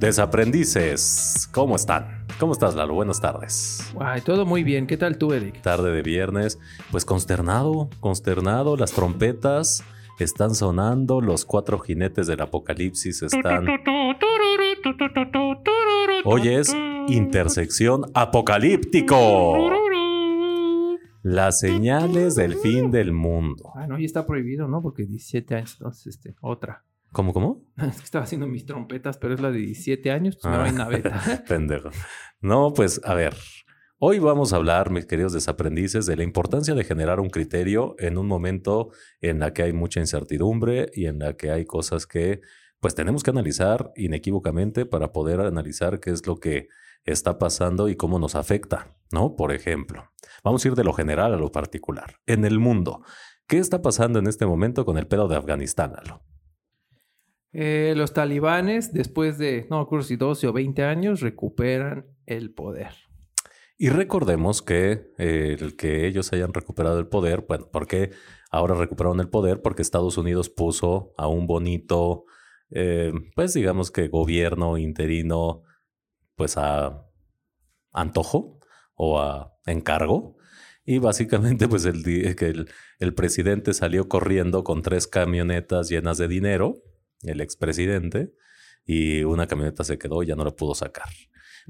Desaprendices, ¿cómo están? ¿Cómo estás, Lalo? Buenas tardes. Ay, todo muy bien. ¿Qué tal tú, Eric? Tarde de viernes. Pues consternado, consternado. Las trompetas están sonando. Los cuatro jinetes del apocalipsis están. Hoy es intersección apocalíptico. Las señales del fin del mundo. Ah, no, ya está prohibido, ¿no? Porque 17 años, entonces, este, otra. ¿Cómo, cómo? Estaba haciendo mis trompetas, pero es la de 17 años, pues no hay Ah. naveta. Pendejo. No, pues a ver. Hoy vamos a hablar, mis queridos desaprendices, de la importancia de generar un criterio en un momento en la que hay mucha incertidumbre y en la que hay cosas que pues tenemos que analizar inequívocamente para poder analizar qué es lo que está pasando y cómo nos afecta, ¿no? Por ejemplo, vamos a ir de lo general a lo particular. En el mundo, ¿qué está pasando en este momento con el pedo de Afganistán, Lalo? Eh, los talibanes, después de, no me acuerdo si 12 o 20 años, recuperan el poder. Y recordemos que eh, el que ellos hayan recuperado el poder, bueno, ¿por qué ahora recuperaron el poder? Porque Estados Unidos puso a un bonito, eh, pues digamos que gobierno interino, pues a antojo o a encargo. Y básicamente, pues el, el, el presidente salió corriendo con tres camionetas llenas de dinero, el expresidente, y una camioneta se quedó y ya no la pudo sacar.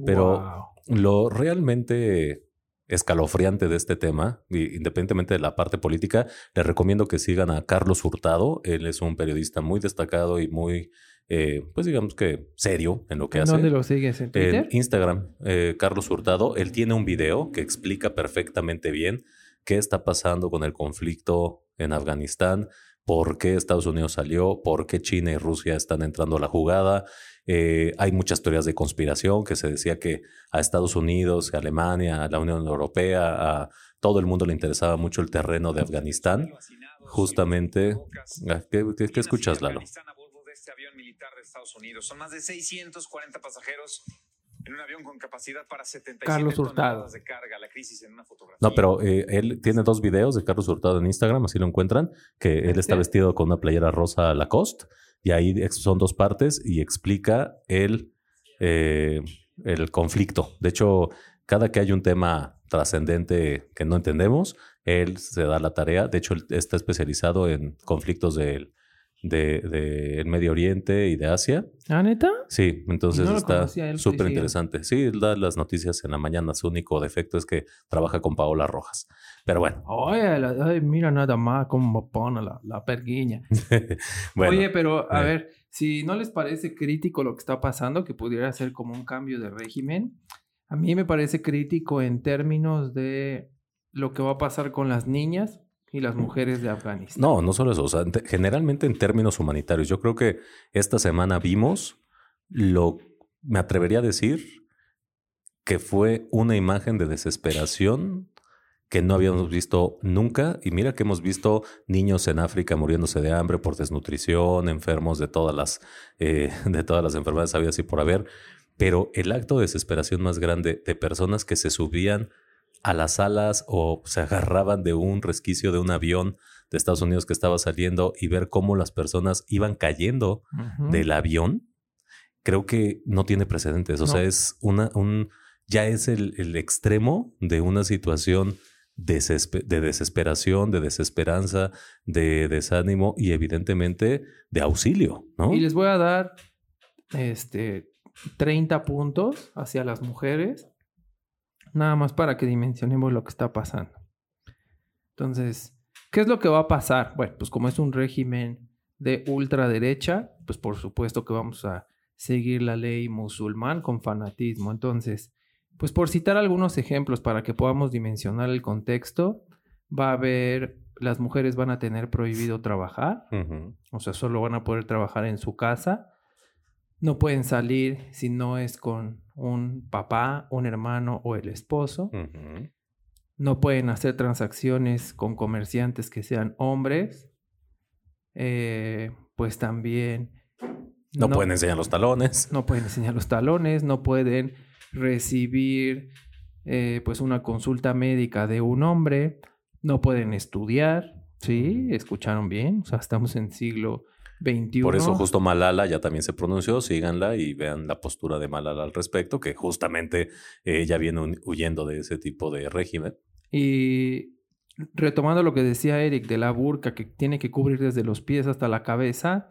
Pero- Wow. Lo realmente escalofriante de este tema, y independientemente de la parte política, les recomiendo que sigan a Carlos Hurtado. Él es un periodista muy destacado y muy, eh, pues digamos que serio en lo que ¿En hace. dónde lo sigues? ¿En Twitter? En Instagram, eh, Carlos Hurtado, él tiene un video que explica perfectamente bien qué está pasando con el conflicto en Afganistán, por qué Estados Unidos salió, por qué China y Rusia están entrando a la jugada. Eh, hay muchas teorías de conspiración que se decía que a Estados Unidos, a Alemania, a la Unión Europea, a todo el mundo le interesaba mucho el terreno de Afganistán. Justamente, Ah, ¿qué, qué- qué escuchas, Lalo? Este avión militar de Estados Unidos. Son más de 640 pasajeros en un avión con capacidad para 77 Carlos Hurtado. toneladas de carga. La crisis en una fotografía. No, pero eh, él tiene dos videos de Carlos Hurtado en Instagram, así lo encuentran, que él está ¿Sí? vestido con una playera rosa Lacoste y ahí son dos partes y explica el, eh, el conflicto. De hecho, cada que hay un tema trascendente que no entendemos, él se da la tarea. De hecho, él está especializado en conflictos del de, de el Medio Oriente y de Asia. ¿Ah, neta? Sí, entonces No está súper interesante. Sí, él da las noticias en la mañana. Su único defecto es que trabaja con Paola Rojas. Pero bueno, Oye, la- ay, mira nada más cómo pone la, la perguiña. bueno Oye, pero a eh. ver, si no les parece crítico lo que está pasando, que pudiera ser como un cambio de régimen, a mí me parece crítico en términos de lo que va a pasar con las niñas y las mujeres de Afganistán. no, no solo eso. O sea, en te- generalmente en términos humanitarios, yo creo que esta semana vimos lo, me atrevería a decir que fue una imagen de desesperación que no habíamos visto nunca. Y mira que hemos visto niños en África muriéndose de hambre por desnutrición, enfermos de todas las, eh, de todas las enfermedades habidas y por haber. Pero el acto de desesperación más grande de personas que se subían a las alas o se agarraban de un resquicio de un avión de Estados Unidos que estaba saliendo y ver cómo las personas iban cayendo del avión, creo que no tiene precedentes. O No. sea, es una, un, ya es el, el extremo de una situación de desesperación, de desesperanza, de desánimo y evidentemente de auxilio, ¿no? Y les voy a dar este 30 puntos hacia las mujeres, nada más para que dimensionemos lo que está pasando. Entonces, ¿qué es lo que va a pasar? Bueno, pues como es un régimen de ultraderecha, pues por supuesto que vamos a seguir la ley musulmán con fanatismo. Entonces, pues por citar algunos ejemplos para que podamos dimensionar el contexto, va a haber, las mujeres van a tener prohibido trabajar, o sea, solo van a poder trabajar en su casa. No pueden salir si no es con un papá, un hermano o el esposo. No pueden hacer transacciones con comerciantes que sean hombres. Eh, pues también... No, pueden enseñar los talones. no pueden enseñar los talones, no pueden recibir eh, pues una consulta médica de un hombre, no pueden estudiar, ¿sí? ¿Escucharon bien? O sea, estamos en siglo 21. Por eso justo Malala ya también se pronunció, síganla y vean la postura de Malala al respecto, que justamente ella viene huyendo de ese tipo de régimen. Y retomando lo que decía Eric de la burka que tiene que cubrir desde los pies hasta la cabeza,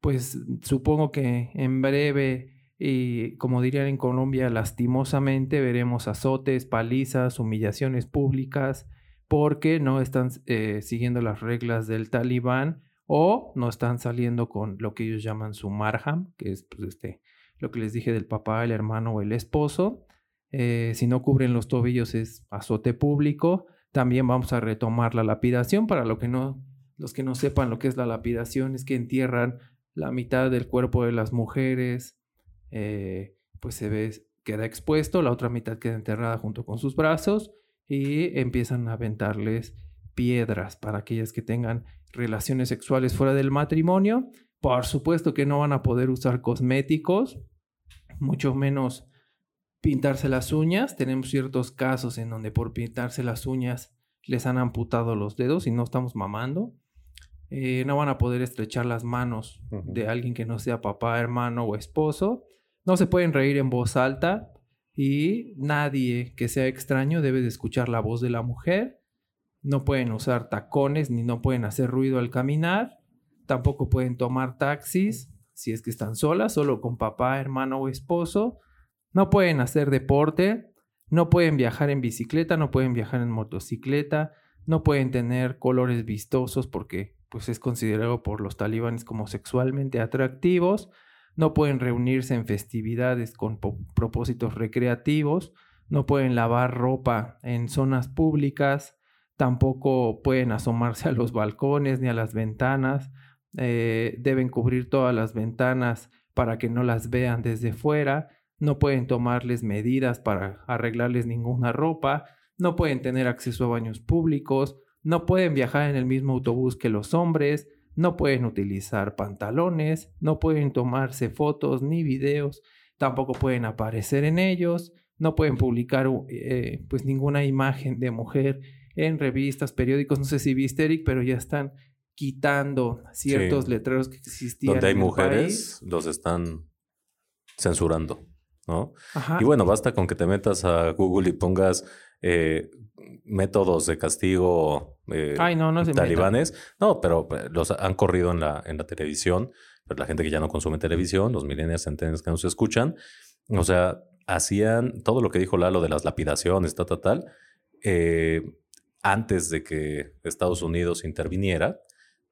pues supongo que en breve y como dirían en Colombia, lastimosamente veremos azotes, palizas, humillaciones públicas porque no están eh, siguiendo las reglas del talibán o no están saliendo con lo que ellos llaman su marham, que es pues, este, lo que les dije del papá, el hermano o el esposo. Eh, si no cubren los tobillos es azote público. También vamos a retomar la lapidación. Para lo que no, los que no sepan lo que es la lapidación, es que entierran la mitad del cuerpo de las mujeres, eh, pues se ve, queda expuesto, la otra mitad queda enterrada junto con sus brazos y empiezan a aventarles piedras para aquellas que tengan relaciones sexuales fuera del matrimonio. Por supuesto que no van a poder usar cosméticos, mucho menos pintarse las uñas. Tenemos ciertos casos en donde por pintarse las uñas les han amputado los dedos y no estamos mamando. Eh, no van a poder estrechar las manos de alguien que no sea papá, hermano o esposo. No se pueden reír en voz alta y nadie que sea extraño debe de escuchar la voz de la mujer. No pueden usar tacones ni no pueden hacer ruido al caminar. Tampoco pueden tomar taxis si es que están solas, solo con papá, hermano o esposo. No pueden hacer deporte, no pueden viajar en bicicleta, no pueden viajar en motocicleta, no pueden tener colores vistosos porque pues es considerado por los talibanes como sexualmente atractivos, no pueden reunirse en festividades con propósitos recreativos, no pueden lavar ropa en zonas públicas, tampoco pueden asomarse a los balcones ni a las ventanas, eh, deben cubrir todas las ventanas para que no las vean desde fuera, no pueden tomarles medidas para arreglarles ninguna ropa, no pueden tener acceso a baños públicos, no pueden viajar en el mismo autobús que los hombres, no pueden utilizar pantalones, no pueden tomarse fotos ni videos, tampoco pueden aparecer en ellos, no pueden publicar eh, pues ninguna imagen de mujer en revistas, periódicos, no sé si viste Eric, pero ya están quitando ciertos letreros que existían. Donde hay mujeres, los están censurando. ¿no? Y bueno, basta con que te metas a Google y pongas eh, métodos de castigo eh, talibanes. No, pero eh, los han corrido en la, en la televisión, pero la gente que ya no consume televisión, los millennials centenarios que no se escuchan, o sea, hacían todo lo que dijo Lalo de las lapidaciones, tal, tal, tal, antes de que Estados Unidos interviniera,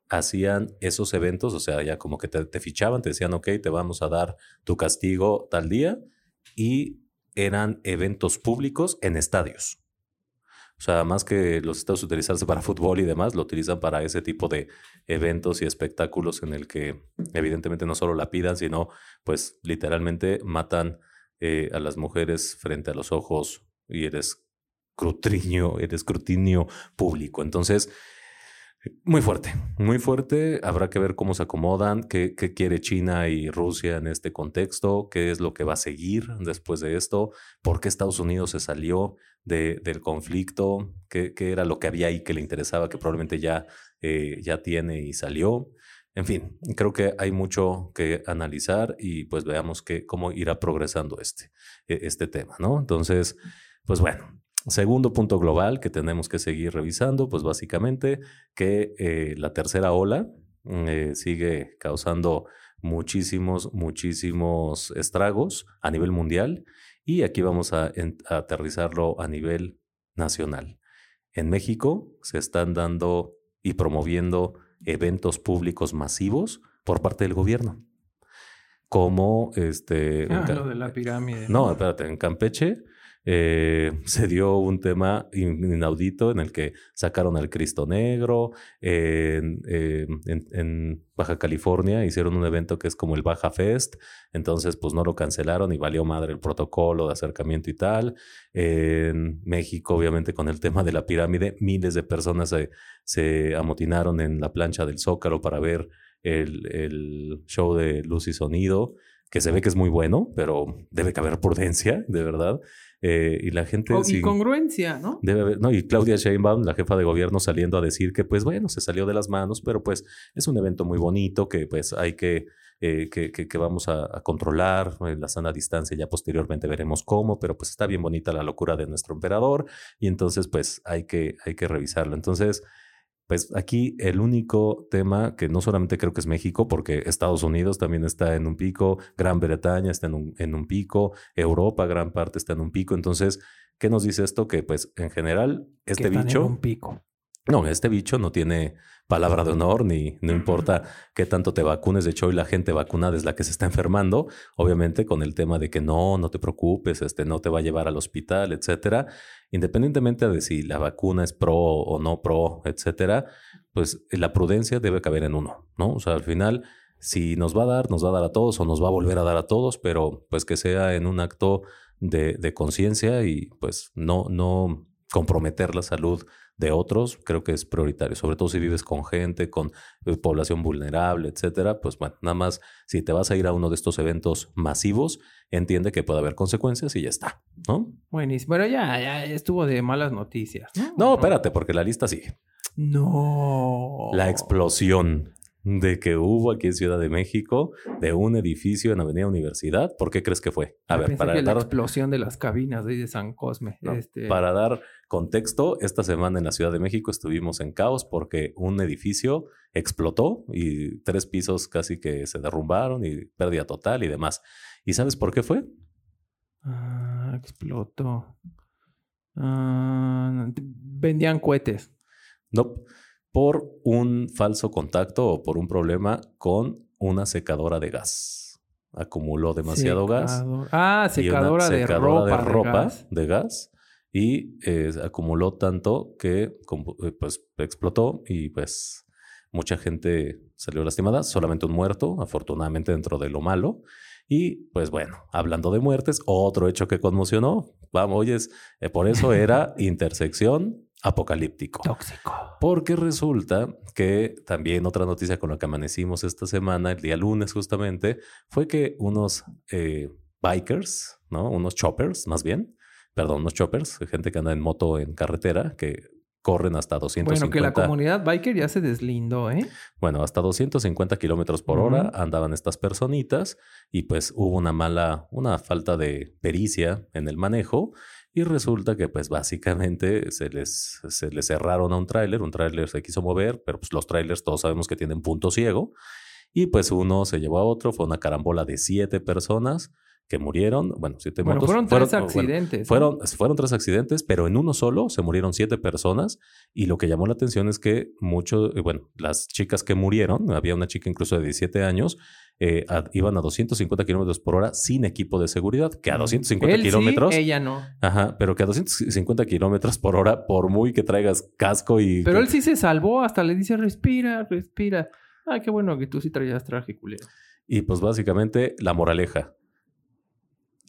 hacían esos eventos, o sea, ya como que te, te, fichaban, te decían, ok, te vamos a dar tu castigo tal día, y eran eventos públicos en estadios. O sea, más que los estados utilizarse para fútbol y demás, lo utilizan para ese tipo de eventos y espectáculos en el que evidentemente no solo la pidan, sino pues literalmente matan eh, a las mujeres frente a los ojos y el escrutinio, el escrutinio público. Entonces, muy fuerte, muy fuerte. Habrá que ver cómo se acomodan, qué, quiere China y Rusia en este contexto, qué es lo que va a seguir después de esto, por qué Estados Unidos se salió del conflicto, qué, era lo que había ahí que le interesaba, que probablemente ya, eh, ya tiene y salió. En fin, creo que hay mucho que analizar y pues veamos que, cómo irá progresando este, e, este tema, ¿no? Entonces, pues bueno, Segundo punto global que tenemos que seguir revisando, pues básicamente que eh, la tercera ola mm, eh, sigue causando muchísimos, muchísimos estragos a nivel mundial y aquí vamos a, aterrizarlo a nivel nacional. En México se están dando y promoviendo eventos públicos masivos por parte del gobierno. Como este. Ah, lo de la pirámide. No, espérate, en Campeche eh, se dio un tema inaudito en el que sacaron al Cristo Negro. Eh, en, Baja California hicieron un evento que es como el Baja Fest. Entonces, pues no lo cancelaron y valió madre el protocolo de acercamiento y tal. En México, obviamente, con el tema de la pirámide, miles de personas se, se amotinaron en la plancha del Zócalo para ver el, el show de luz y sonido que se ve que es muy bueno, pero debe caber prudencia, de verdad. Eh, y la gente... O- sí- y congruencia, ¿no? Debe haber, no, y Claudia Sheinbaum, la jefa de gobierno, saliendo a decir que, pues bueno, se salió de las manos, pero pues es un evento muy bonito que pues hay que, eh, que, que- que vamos a, a controlar eh, la sana distancia, ya posteriormente veremos cómo, pero pues está bien bonita la locura de nuestro emperador y entonces pues hay que, hay que revisarlo. Entonces, pues aquí el único tema que no solamente creo que es México, porque Estados Unidos también está en un pico, Gran Bretaña está en un, en un pico, Europa gran parte está en un pico. Entonces, ¿qué nos dice esto? Que pues en general Que este están en bicho, un pico. No, este bicho no tiene palabra de honor ni no importa qué tanto te vacunes. De hecho, hoy la gente vacunada es la que se está enfermando, obviamente con el tema de que no, no te preocupes, este no te va a llevar al hospital, etcétera. Independientemente de si la vacuna es pro o no pro, etcétera, pues la prudencia debe caber en uno, ¿no? O sea, al final, si nos va a dar, nos va a dar a todos o nos va a volver a dar a todos, pero pues que sea en un acto de, de conciencia y pues no, no comprometer la salud de otros, creo que es prioritario, sobre todo si vives con gente, con eh, población vulnerable, etcétera, pues bueno, nada más si te vas a ir a uno de estos eventos masivos, entiende que puede haber consecuencias y ya está, ¿no? Buenísimo. Pero ya, ya estuvo de malas noticias. No, No, espérate, porque la lista sigue. No. La explosión de que hubo aquí en Ciudad de México de un edificio en Avenida Universidad, ¿por qué crees que fue? A Yo ver, para que la dar, explosión de las cabinas de ahí de San Cosme. no, este, para dar contexto, esta semana en la Ciudad de México estuvimos en caos porque un edificio explotó y tres pisos casi que se derrumbaron y pérdida total y demás. ¿Y sabes por qué fue? ah, explotó. Ah, vendían cohetes. No, por un falso contacto o por un problema con una secadora de gas. Acumuló demasiado gas. Ah, y una secadora, de ropa. de ropa gas. de gas y eh, acumuló tanto que eh, pues explotó y pues mucha gente salió lastimada, solamente un muerto, afortunadamente dentro de lo malo. Y pues bueno, hablando de muertes, otro hecho que conmocionó, vamos, oyes, eh, por eso era intersección apocalíptico. Tóxico. Porque resulta que también otra noticia con la que amanecimos esta semana, el día lunes justamente, fue que unos eh, bikers, ¿no? Unos choppers, más bien, perdón, unos choppers, gente que anda en moto en carretera, que corren hasta 250. Bueno, que la comunidad biker ya se deslindó, ¿eh? Bueno, hasta 250 kilómetros por hora andaban estas personitas y pues hubo una mala, una falta de pericia en el manejo y resulta que pues básicamente se les, se les cerraron a un tráiler, un tráiler se quiso mover, pero pues los tráilers todos sabemos que tienen punto ciego y pues uno se llevó a otro, fue una carambola de siete personas que murieron, bueno, siete Bueno, motos. fueron tres bueno, accidentes. fueron, fueron tres accidentes, pero en uno solo se murieron siete personas. Y lo que llamó la atención es que muchos, bueno, las chicas que murieron, había una chica incluso de 17 años, eh, a- iban a 250 kilómetros por hora sin equipo de seguridad, que a 250 Él sí, kilómetros. ella no. Ajá, pero que a 250 kilómetros por hora, por muy que traigas casco y. Pero él sí se salvó, hasta le dice respira, respira. Ay, qué bueno que tú sí traías traje culero. Y pues básicamente la moraleja.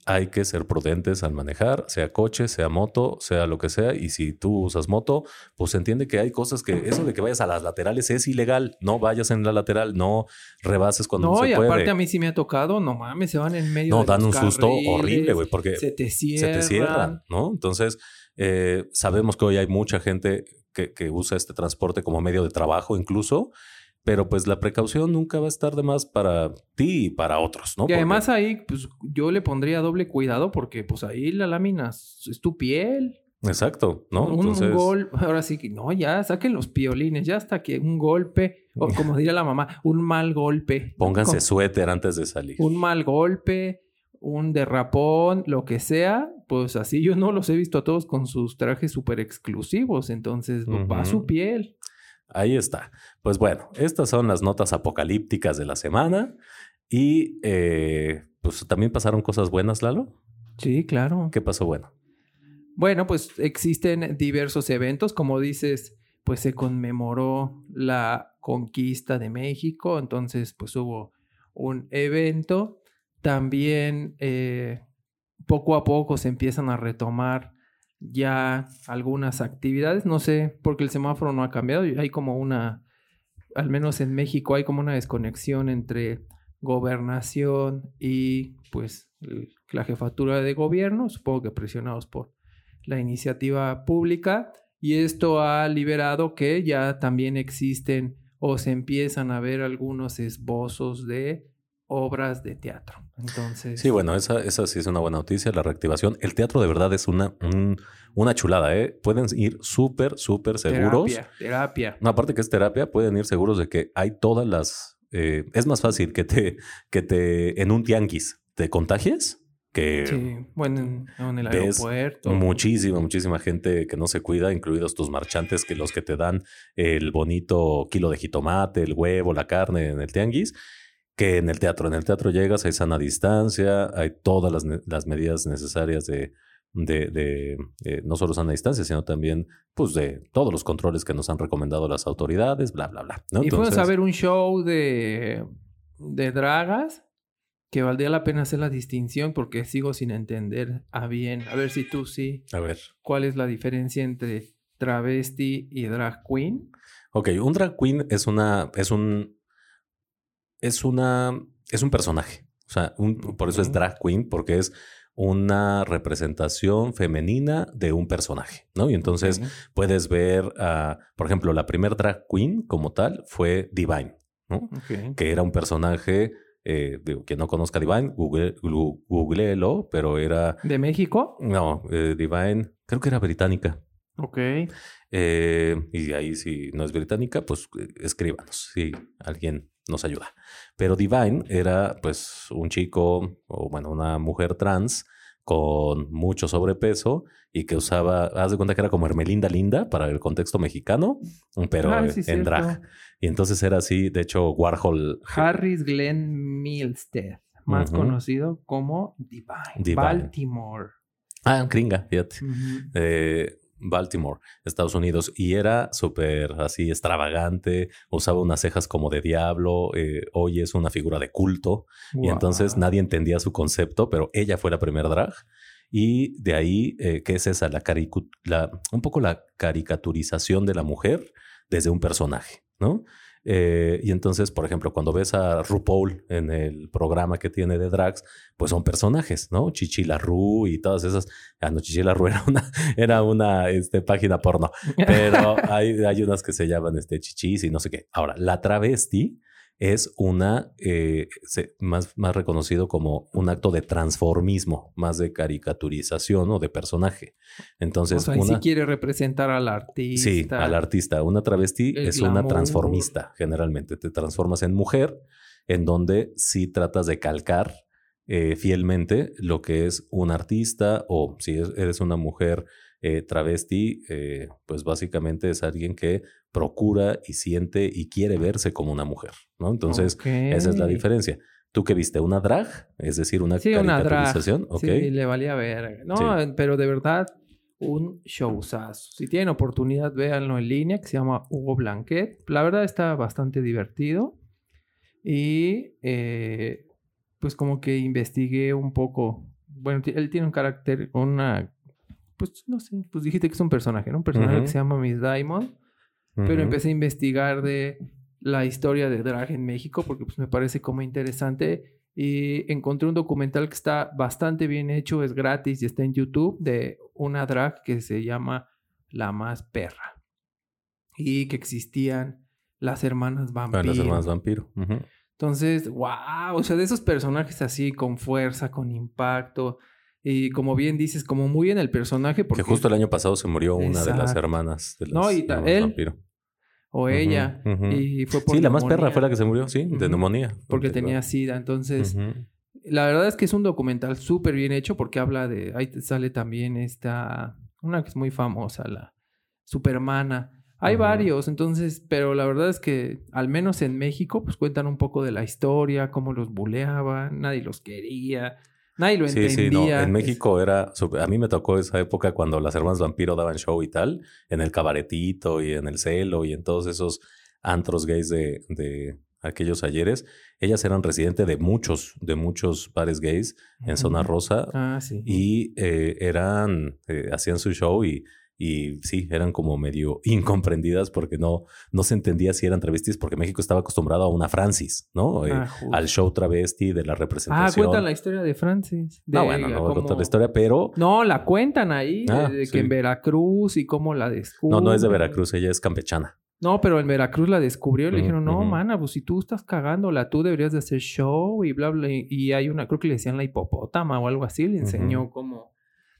Hay que ser prudentes al manejar, sea coche, sea moto, sea lo que sea. Y si tú usas moto, pues entiende que hay cosas que eso de que vayas a las laterales es ilegal. No vayas en la lateral, no rebases cuando no, No, se y puede. aparte a mí sí me ha tocado, no mames, se van en medio no, de dan los un susto horrible, güey, porque Se te se cierran. te cierran, ¿no? Entonces, eh, sabemos que hoy hay mucha gente que, que usa este transporte como medio de trabajo incluso, pero pues la precaución nunca va a estar de más para ti y para otros, ¿no? Y Porque- además ahí, pues yo le pondría doble cuidado porque pues ahí la lámina es tu piel. Exacto, ¿no? Un, un Entonces, gol, ahora sí que no, ya saquen los piolines, ya hasta que un golpe, o como diría la mamá, un mal golpe. pónganse Con- suéter antes de salir. un mal golpe, un derrapón, lo que sea, pues así yo no los he visto a todos con sus trajes súper exclusivos, entonces va Ujú. su piel. Ahí está. Pues bueno, estas son las notas apocalípticas de la semana y eh, pues también pasaron cosas buenas, Lalo. Sí, claro. ¿Qué pasó bueno? Bueno, pues existen diversos eventos, como dices, pues se conmemoró la conquista de México, entonces pues hubo un evento. También eh, poco a poco se empiezan a retomar ya algunas actividades, no sé, porque el semáforo no ha cambiado, hay como una, al menos en México hay como una desconexión entre gobernación y pues la jefatura de gobierno, supongo que presionados por la iniciativa pública, y esto ha liberado que ya también existen o se empiezan a ver algunos esbozos de obras de teatro. Entonces. Sí, bueno, esa, esa sí es una buena noticia, la reactivación. El teatro de verdad es una, una chulada, ¿eh? Pueden ir súper, súper seguros. Terapia, terapia. No, aparte que es terapia, pueden ir seguros de que hay todas las. Eh, es más fácil que te, que te en un tianguis te contagies que sí, bueno, en, el aeropuerto. Muchísima, muchísima gente que no se cuida, incluidos tus marchantes, que los que te dan el bonito kilo de jitomate, el huevo, la carne en el tianguis, que en el teatro. En el teatro llegas, hay sana distancia, hay todas las, las medidas necesarias de, de, de eh, no solo sana distancia, sino también pues de todos los controles que nos han recomendado las autoridades, bla, bla, bla. ¿no? Y fuimos a ver un show de, de dragas que valdría la pena hacer la distinción porque sigo sin entender a bien. A ver si tú sí. A ver. ¿Cuál es la diferencia entre travesti y drag queen? Ok, un drag queen es una, es un, es una, es un personaje. O sea, por eso es drag queen, porque es una representación femenina de un personaje, ¿no? Y entonces puedes ver, por ejemplo, la primer drag queen como tal fue Divine, ¿no? Que era un personaje eh, digo, quien no conozca Divine, google, googleelo, pero era... ¿De México? No, eh, Divine, creo que era británica. Ok. Eh, y ahí si no es británica, pues escríbanos si alguien nos ayuda. Pero Divine era pues un chico o bueno, una mujer trans con mucho sobrepeso y que usaba, haz de cuenta que era como Hermelinda Linda para el contexto mexicano, pero ah, en drag. Y entonces era así, de hecho, Warhol. Harris Glenn Milstead, más conocido como Divine, Baltimore. Ah, gringa, fíjate. Baltimore, Estados Unidos, y era súper así extravagante, usaba unas cejas como de diablo, eh, hoy es una figura de culto, y entonces nadie entendía su concepto, pero ella fue la primera drag. Y de ahí, eh, ¿qué es esa? La, la, un poco la caricaturización de la mujer desde un personaje, ¿no? Eh, y entonces, por ejemplo, cuando ves a RuPaul en el programa que tiene de drags, pues son personajes, ¿no? Chichila Ru y todas esas. Ah, no, Chichila Ru era una, era una este, página porno, pero hay, hay unas que se llaman este, chichis y no sé qué. Ahora, la travesti es una, eh, más, más reconocido como un acto de transformismo, más de caricaturización o de personaje. Entonces, o sea, si quiere representar al artista. Sí, al artista. Una travesti es una transformista, generalmente. Te transformas en mujer, en donde sí tratas de calcar eh, fielmente lo que es un artista o si eres una mujer eh, travesti, pues básicamente es alguien que procura y siente y quiere verse como una mujer, ¿no? Entonces, esa es la diferencia. ¿Tú qué viste? ¿Una drag? Es decir, una sí, caricaturización. Una Sí, le valía ver. No, pero de verdad, un showzazo. Si tienen oportunidad, véanlo en línea, que se llama Hugo Blanquet. La verdad está bastante divertido. Y eh, pues como que investigué un poco. Bueno, él tiene un carácter, una... Pues no sé, pues dijiste que es un personaje, ¿no? Un personaje que se llama Miss Diamond pero empecé a investigar de la historia de drag en México porque pues, me parece como interesante y encontré un documental que está bastante bien hecho, es gratis y está en YouTube de una drag que se llama La Más Perra y que existían las hermanas ah, vampiro. las hermanas vampiro. Entonces, wow, o sea, de esos personajes así con fuerza, con impacto. Y como bien dices, como muy en el personaje. Porque justo el año pasado se murió una de las hermanas de no, y él, O ella. Y fue por Sí, la más perra fue la que se murió, sí, de neumonía. Porque tenía sida. Entonces, la verdad es que es un documental súper bien hecho porque habla de. Ahí sale también esta. Una que es muy famosa, la Supermana. Hay varios, entonces, pero la verdad es que al menos en México, pues cuentan un poco de la historia, cómo los buleaban, nadie los quería. Nadie lo entendía. Sí, sí, no. En México era. A mí me tocó esa época cuando las hermanas vampiro daban show y tal, en el cabaretito y en el celo y en todos esos antros gays de, de aquellos ayeres. Ellas eran residentes de muchos, de muchos bares gays en Zona Rosa. Ah, sí. Y eh, eran, eh, hacían su show y y sí, eran como medio incomprendidas porque no, no se entendía si eran travestis porque México estaba acostumbrado a una Francis, ¿no? Eh, Ah, al show travesti de la Ah, representación. cuentan la historia de Francis. De no, bueno, no voy a contar la historia, pero No, la cuentan ahí, de- Ah, de, sí. que en Veracruz y cómo la descubrió. no, no es de Veracruz, ella es campechana. No, pero en Veracruz la descubrió y le dijeron, no, ujú. mana, pues si tú estás cagándola, tú deberías de hacer show y bla, bla. Y, y hay una, creo que le decían la hipopótama o algo así, le enseñó cómo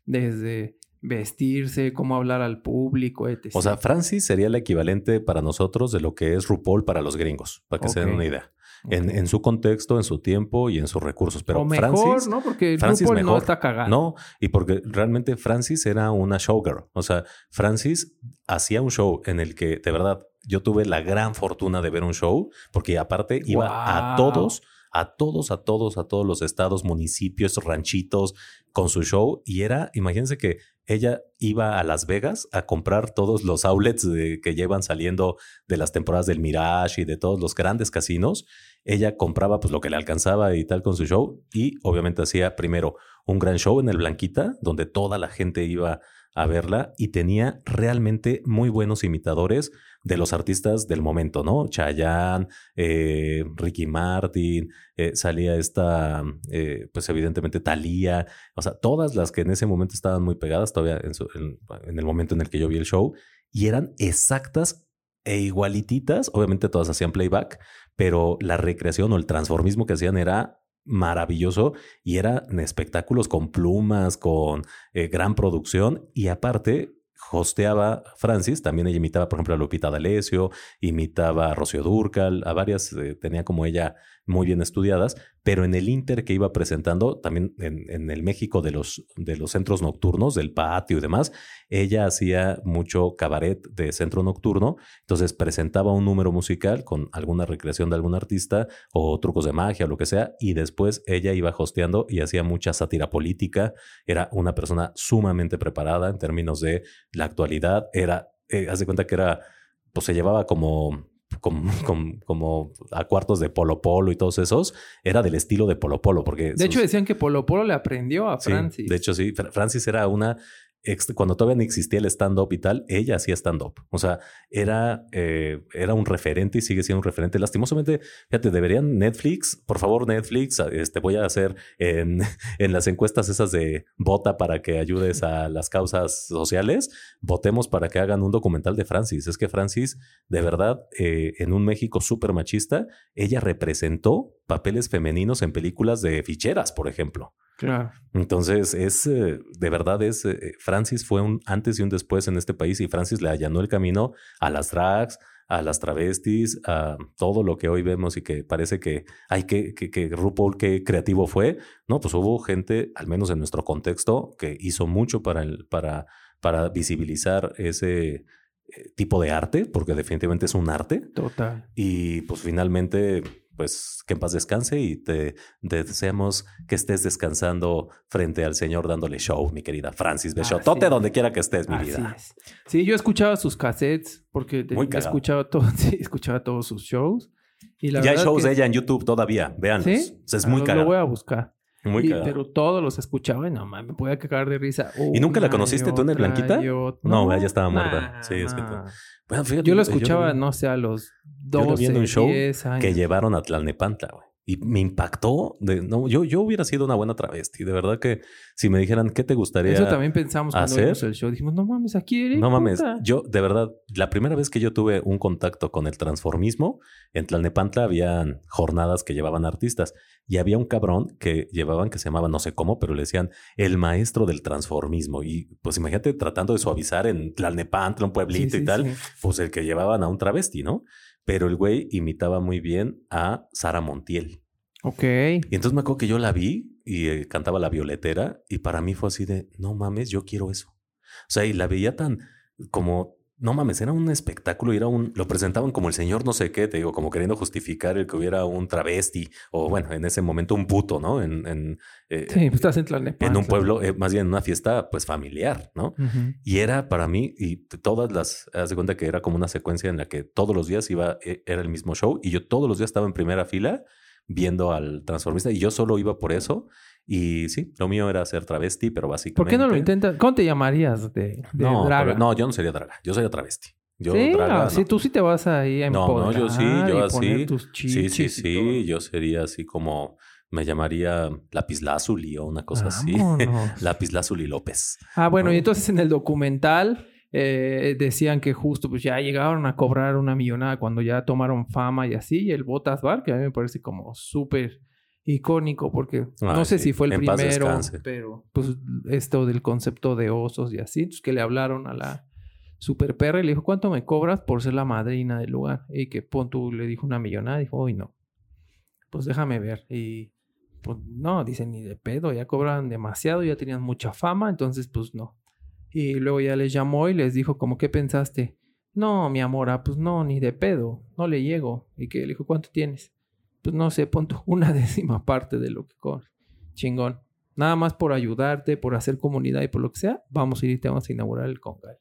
desde vestirse, cómo hablar al público, etc. O sea, Francis sería el equivalente para nosotros de lo que es RuPaul para los gringos, para que se den una idea. En, en su contexto, en su tiempo y en sus recursos. Pero o mejor, Francis, ¿no? Porque Francis RuPaul no mejor. está cagando. No, y porque realmente Francis era una showgirl. O sea, Francis hacía un show en el que, de verdad, yo tuve la gran fortuna de ver un show, porque aparte iba a todos, a todos, a todos, a todos los estados, municipios, ranchitos con su show. Y era, imagínense que ella iba a Las Vegas a comprar todos los outlets que llevan saliendo de las temporadas del Mirage y de todos los grandes casinos. Ella compraba pues lo que le alcanzaba y tal con su show y obviamente hacía primero un gran show en el Blanquita donde toda la gente iba a verla y tenía realmente muy buenos imitadores de los artistas del momento, ¿no? Chayanne, eh, Ricky Martin, eh, salía esta, eh, pues evidentemente Thalía, o sea, todas las que en ese momento estaban muy pegadas todavía en, su- en- en el momento en el que yo vi el show y eran exactas e igualititas, obviamente todas hacían playback, pero la recreación o el transformismo que hacían era maravilloso y eran espectáculos con plumas, con gran producción y aparte hosteaba Francis, también ella imitaba, por ejemplo, a Lupita D'Alessio, imitaba a Rocío Durcal, a varias, eh, tenía como ella muy bien estudiadas, pero en el Inter que iba presentando, también en, el México de los, de los centros nocturnos, del patio y demás, ella hacía mucho cabaret de centro nocturno, entonces presentaba un número musical con alguna recreación de algún artista o trucos de magia o lo que sea, y después ella iba hosteando y hacía mucha sátira política, era una persona sumamente preparada en términos de la actualidad, era, eh, haz de cuenta que era, pues se llevaba como como, como, como a cuartos de Polo Polo y todos esos, era del estilo de Polo Polo, porque... De hecho, decían que Polo Polo le aprendió a Sí, Francis. de hecho, sí. Fra- Francis era una. Cuando todavía no existía el stand-up y tal, ella hacía stand-up. O sea, era, eh, era un referente y sigue siendo un referente. Lastimosamente, fíjate, deberían Netflix, por favor, Netflix, este, voy a hacer en, en las encuestas esas de vota para que ayudes a las causas sociales, votemos para que hagan un documental de Francis. Es que Francis, de verdad, eh, en un México súper machista, ella representó papeles femeninos en películas de ficheras, por ejemplo. Claro. Entonces, es eh, de verdad, es eh, Francis fue un antes y un después en este país y Francis le allanó el camino a las drags, a las travestis, a todo lo que hoy vemos y que parece que hay que, que, que RuPaul qué creativo fue. No, pues hubo gente, al menos en nuestro contexto, que hizo mucho para, el, para, para visibilizar ese eh, tipo de arte, porque definitivamente es un arte. Total. Y pues finalmente, pues que en paz descanse y te, te deseamos que estés descansando frente al Señor dándole show, mi querida Francis Bechotote, donde quiera que estés, mi Así vida. es. Sí, yo escuchaba sus cassettes porque Muy escuchado todo, sí, escuchaba todos sus shows. Y la ya hay shows que- de ella en YouTube todavía, véanlos. ¿Sí? O sea, es Ah, muy lo- cagado. Lo voy a buscar. Muy pero todos los escuchaba y no mames, me podía cagar de risa. ¿Y nunca la conociste tú en el Blanquita? ot- No, ella estaba muerta. nah, Sí, es que nah. tú- Bueno, fíjate, Yo lo escuchaba, no sé, a los yo lo 12, vi en un show 10 años. que llevaron a Tlalnepantla, güey. Y me impactó. De, no, yo, yo hubiera sido una buena travesti. De verdad que si me dijeran, ¿qué te gustaría Eso también pensamos cuando hacer? vimos el show. Dijimos, no mames, aquí eres. No mames, puta". yo de verdad, la primera vez que yo tuve un contacto con el transformismo, en Tlalnepantla habían jornadas que llevaban artistas y había un cabrón que llevaban que se llamaba no sé cómo, pero le decían el maestro del transformismo. Y pues imagínate tratando de suavizar en Tlalnepantla, un pueblito Sí, sí, y tal, sí. pues el que llevaban a un travesti, ¿no? Pero el güey imitaba muy bien a Sara Montiel. Ok. Y entonces me acuerdo que yo la vi y eh, cantaba la violetera y para mí fue así de, no mames, yo quiero eso. O sea, y la veía tan como, no mames, era un espectáculo era un, lo presentaban como el señor no sé qué, te digo, como queriendo justificar el que hubiera un travesti o bueno, en ese momento un puto, ¿no? En, en, eh, Sí, pues estás en Tlalnepantla. en un pueblo, eh, más bien en una fiesta pues familiar, ¿no? Y era para mí, y todas las, haz de cuenta que era como una secuencia en la que todos los días iba, e- era el mismo show y yo todos los días estaba en primera fila viendo al transformista y yo solo iba por eso Y sí, lo mío era ser travesti, pero básicamente... ¿Por qué no lo intentas? ¿Cómo te llamarías de, de no, draga? pero- no, yo no sería draga. Yo sería travesti. Yo sí, draga, ah, sí, tú sí te vas ahí a No, no, yo sí, yo así. tus Sí, sí, sí. Yo sería así como... Me llamaría Lapislázuli o una cosa así. Vámonos. Lapislázuli López. Ah, bueno, y entonces en el documental eh, decían que justo pues ya llegaron a cobrar una millonada cuando ya tomaron fama y así. Y el Botas Bar, que a mí me parece como súper icónico porque Ah, no sé sí. si fue el En primero, pero pues esto del concepto de osos y así, pues, que le hablaron a la super perra y le dijo, ¿cuánto me cobras por ser la madrina del lugar? Y que pon tú le dijo una millonada, dijo, uy, no. Pues déjame ver. Y pues no, dicen ni de pedo, ya cobran demasiado, ya tenían mucha fama, entonces pues no. Y luego ya les llamó y les dijo, como, ¿qué pensaste? No, mi amor, ah, pues no, ni de pedo, no le llego. Y que le dijo, ¿cuánto tienes? Pues no sé, pon una décima parte de lo que cobras. Chingón. Nada más por ayudarte, por hacer comunidad y por lo que sea, vamos a ir y te vamos a inaugurar el Congal.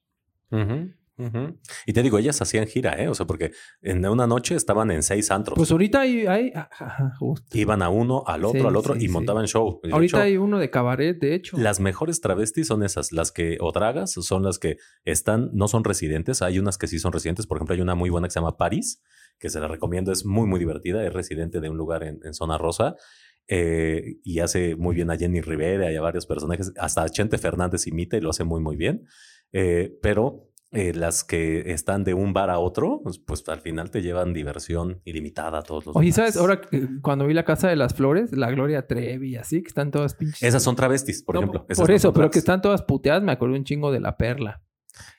Y te digo, ellas hacían gira, ¿eh? O sea, porque en una noche estaban en seis antros. Pues ahorita hay, hay ah, ajá, justo. Iban a uno, al otro, Sí, al otro sí, y sí. montaban show. Ahorita hecho, hay uno de cabaret, de hecho. Las mejores travestis son esas, las que, o dragas, son las que están, no son residentes. Hay unas que sí son residentes. Por ejemplo, hay una muy buena que se llama Paris, que se la recomiendo, es muy, muy divertida. Es residente de un lugar en, en Zona Rosa. eh, y hace muy bien a Jenny Rivera y a varios personajes. Hasta a Chente Fernández imita y lo hace muy, muy bien. Eh, pero eh, las que están de un bar a otro, pues, pues, al final te llevan diversión ilimitada a todos los Oye. ¿sabes? Ahora cuando vi la Casa de las Flores, la Gloria Trevi, así, que están todas pinches. Esas son travestis, por No, ejemplo. Esas Por no eso, pero que están todas puteadas, me acuerdo un chingo de la perla.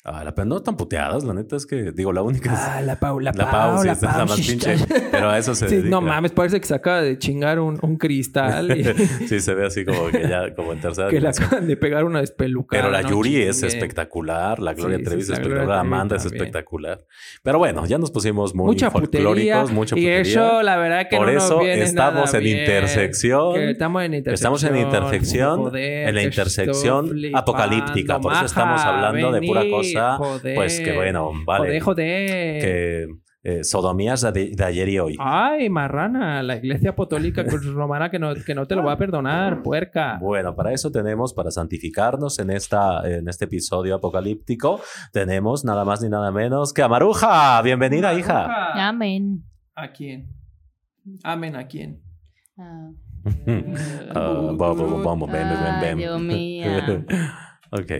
Ah, la, no tan puteadas, la neta es que, digo, la única es Ah, la Pau, la, la Pau, Pau, sí, la esa es la Pau, más pinche. Pero a eso se Sí, dedica. no mames, parece que se acaba de chingar un, un cristal y sí, se ve así como que ya, como en tercera que dimensión. acaban de pegar una despelucada. Pero la no Yuri es chinguen. espectacular, la Gloria Sí, Trevi es la espectacular, Trevi Amanda es espectacular. Pero bueno, ya nos pusimos muy Mucha putería. folclóricos, mucha y putería. eso, la verdad que Por no nos eso viene estamos nada en bien. intersección. Que estamos en intersección. Estamos en intersección, Joder, en la intersección apocalíptica. Por eso estamos hablando de pura vení, cosa, joder. Pues que bueno, vale. Joder, joder. Que eh, sodomías de, de ayer y hoy. Ay, marrana, la iglesia apostólica romana que no, que no te lo va a perdonar, puerca. Bueno, para eso tenemos, para santificarnos en, esta, en este episodio apocalíptico, tenemos nada más ni nada menos que a Maruja. Bienvenida, hija. Amén. ¿A quién? Amén, ¿a quién? Ah, Ah, vamos, vamos, ven, ven, Ay, ven. Dios mío. ok.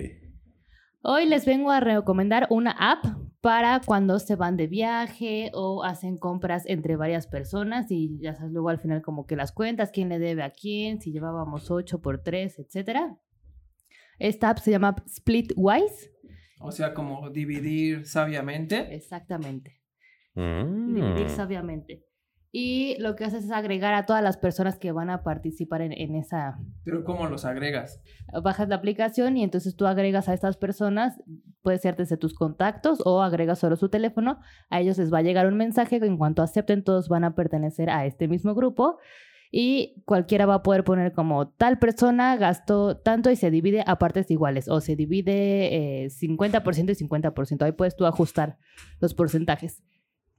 Hoy les vengo a recomendar una app para cuando se van de viaje o hacen compras entre varias personas y ya sabes luego al final como que las cuentas, quién le debe a quién, si llevábamos 8 por 3, etcétera. Esta app se llama Splitwise. O sea, como dividir sabiamente. Exactamente. Mm. Dividir sabiamente. Y lo que haces es agregar a todas las personas que van a participar en, en esa Pero ¿cómo los agregas? bajas la aplicación y entonces tú agregas a estas personas, puede ser desde tus contactos o agregas solo su teléfono, a ellos les va a llegar un mensaje que en cuanto acepten todos van a pertenecer a este mismo grupo y cualquiera va a poder poner como tal persona gastó tanto y se divide a partes iguales o se divide eh, 50% y 50%, ahí puedes tú ajustar los porcentajes.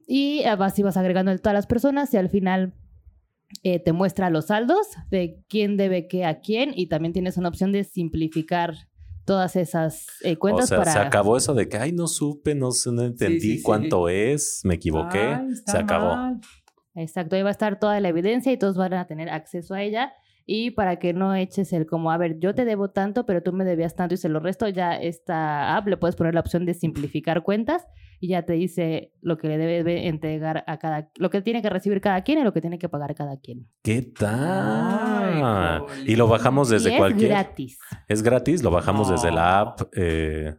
Y eh, así vas agregando a todas las personas y al final eh, te muestra los saldos de quién debe qué a quién y también tienes una opción de simplificar todas esas eh, O cuentas sea, para... se acabó eso de que, ay, no supe, no, entendí sí, sí. cuánto es, me equivoqué, Ay, se acabó. mal. Exacto, ahí va a estar toda la evidencia y todos van a tener acceso a ella. Y para que no eches el como, a ver, yo te debo tanto, pero tú me debías tanto y se lo resto, ya esta app le puedes poner la opción de simplificar cuentas y ya te dice lo que le debe entregar a cada, lo que tiene que recibir cada quien y lo que tiene que pagar cada quien. ¿Qué tal? Ay, y lo bajamos y desde es cualquier. gratis. Es gratis, lo bajamos desde la app, eh,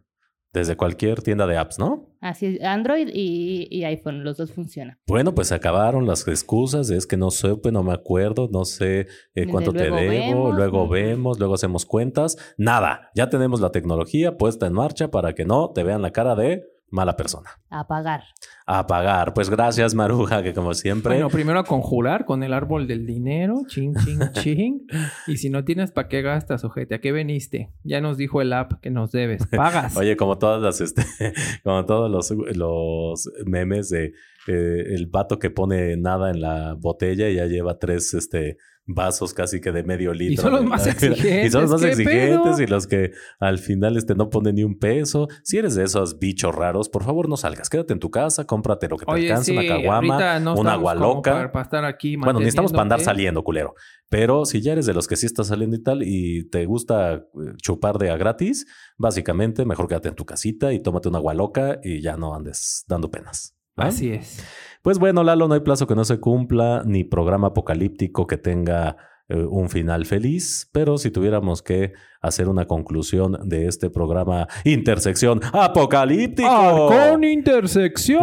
desde cualquier tienda de apps, ¿no? Así es, Android y, y iPhone, los dos funcionan. Bueno, pues acabaron las excusas, es que no supe, no me acuerdo, no sé eh, cuánto te debo, vemos, luego vemos, luego hacemos cuentas. Nada, ya tenemos la tecnología puesta en marcha para que no te vean la cara de mala persona. A pagar. A pagar. Pues gracias, Maruja, que como siempre. Bueno, primero a conjurar con el árbol del dinero, ching, ching, ching. Y si no tienes, ¿para qué gastas, ojete? ¿A qué veniste? Ya nos dijo el app que nos debes. Pagas. Oye, como todas las, este, como todos los, los memes de eh, el vato que pone nada en la botella y ya lleva tres, este, vasos casi que de medio litro. Y son los más exigentes. Y son los más ¿qué exigentes pedo? y los que al final este, no ponen ni un peso. Si eres de esos bichos raros, por favor no salgas. Quédate en tu casa, cómprate lo que te Oye, alcance, sí, una caguama, no una agua loca. Para, para estar aquí Bueno, ni estamos para andar saliendo, culero. Pero si ya eres de los que sí estás saliendo y tal y te gusta eh, chupar de a gratis, básicamente mejor quédate en tu casita y tómate una agua loca y ya no andes dando penas. Así es. Pues bueno, Lalo, no hay plazo que no se cumpla, ni programa apocalíptico que tenga eh, un final feliz, pero si tuviéramos que hacer una conclusión de este programa Intersección Apocalíptico. Arcón intersección.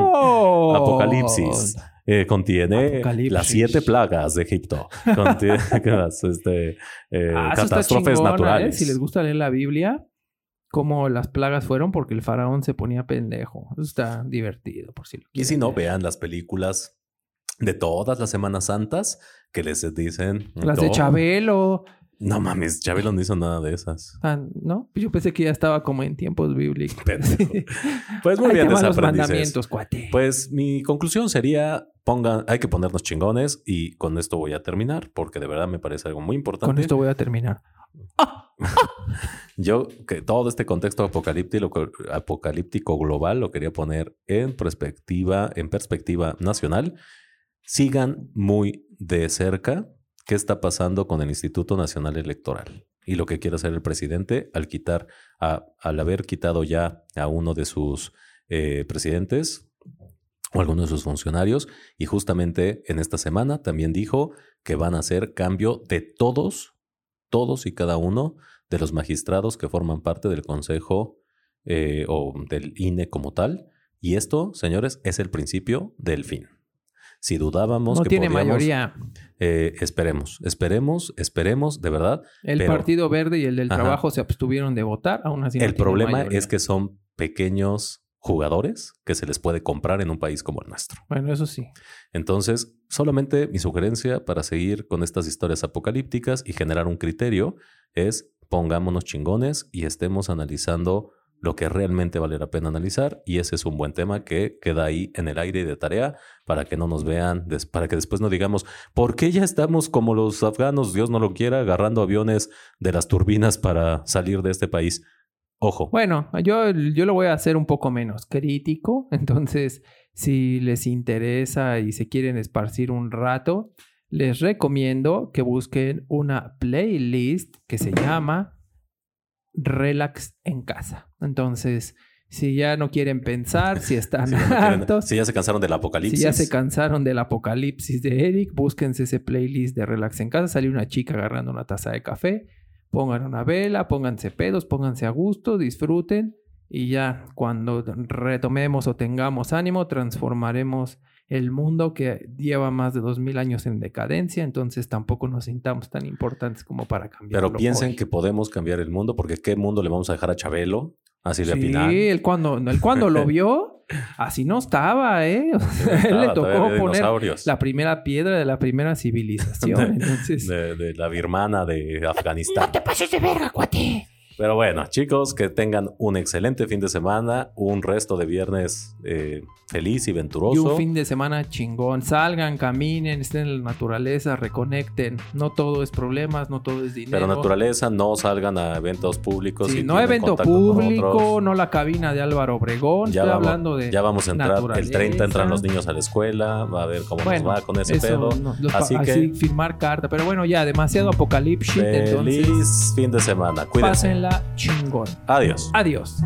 Apocalipsis. eh, contiene las siete plagas de Egipto. Contiene ¿qué más? Este, eh, Ah, catástrofes naturales. Si les gusta leer la Biblia, cómo las plagas fueron porque el faraón se ponía pendejo. Eso está divertido, por si lo Y quieren si no, vean las películas de todas las Semanas Santas que les dicen. Las de. Chabelo. No mames, Chabelo no hizo nada de esas. Ah, ¿No? Yo pensé que ya estaba como en tiempos bíblicos. Pues muy bien, los mandamientos, cuate. Pues mi conclusión sería, pongan, hay que ponernos chingones y con esto voy a terminar porque de verdad me parece algo muy importante. Con esto voy a terminar. Yo que todo este contexto apocalíptico, global lo quería poner en perspectiva, en perspectiva nacional. Sigan muy de cerca qué está pasando con el Instituto Nacional Electoral y lo que quiere hacer el presidente al quitar, al haber quitado ya a uno de sus eh, presidentes o algunos de sus funcionarios y justamente en esta semana también dijo que van a hacer cambio de todos, todos y cada uno de los magistrados que forman parte del Consejo eh, o del INE como tal. Y esto, señores, es el principio del fin. Si dudábamos No que tiene podíamos, mayoría. eh, esperemos, esperemos, esperemos, de verdad. El pero- Partido Verde y el del Ajá. Trabajo se abstuvieron de votar, aún así no el problema mayoría. es que son pequeños jugadores que se les puede comprar en un país como el nuestro. Bueno, eso sí. Entonces, solamente mi sugerencia para seguir con estas historias apocalípticas y generar un criterio es pongámonos chingones y estemos analizando lo que realmente vale la pena analizar y ese es un buen tema que queda ahí en el aire y de tarea para que no nos vean, para que después no digamos, ¿por qué ya estamos como los afganos, Dios no lo quiera, agarrando aviones de las turbinas para salir de este país? Ojo, Bueno, yo, yo lo voy a hacer un poco menos crítico. Entonces, si les interesa y se quieren esparcir un rato, les recomiendo que busquen una playlist que se llama Relax en casa. Entonces, si ya no quieren pensar, si están si ya, no quieren- hartos, si ya se cansaron del apocalipsis. si ya se cansaron del apocalipsis de Eric, búsquense ese playlist de Relax en casa. Salió una chica agarrando una taza de café. Pongan una vela, pónganse pedos, pónganse a gusto, disfruten. Y ya cuando retomemos o tengamos ánimo, transformaremos el mundo que lleva más de dos mil años en decadencia. Entonces tampoco nos sintamos tan importantes como para cambiarlo. Pero piensen hoy. que podemos cambiar el mundo, porque ¿qué mundo le vamos a dejar a Chabelo? A Silvia Sí, él cuando, él cuando lo vio, así no estaba, ¿eh? Él le tocó de poner la primera piedra de la primera civilización. Entonces, de, de la birmana de Afganistán. pases de verga, cuate. Pero bueno, chicos, que tengan un excelente fin de semana, un resto de viernes eh, feliz y Y venturoso. un fin de semana chingón. Salgan, caminen, estén en la naturaleza, reconecten. No todo es problemas, no todo es dinero. Pero naturaleza, no salgan a eventos públicos. Sí, si no evento público, no la cabina de Álvaro Obregón. Ya Estoy vamos, hablando de. ya vamos a entrar. El naturaleza. 30 entran los niños a la escuela. Va a ver cómo Bueno, nos va con ese eso, pedo. no, los Así así, que- firmar carta. Pero bueno, ya, demasiado apocalipsis. Feliz Entonces, fin de semana. Cuídense. pásenla chingón. Adiós. Adiós.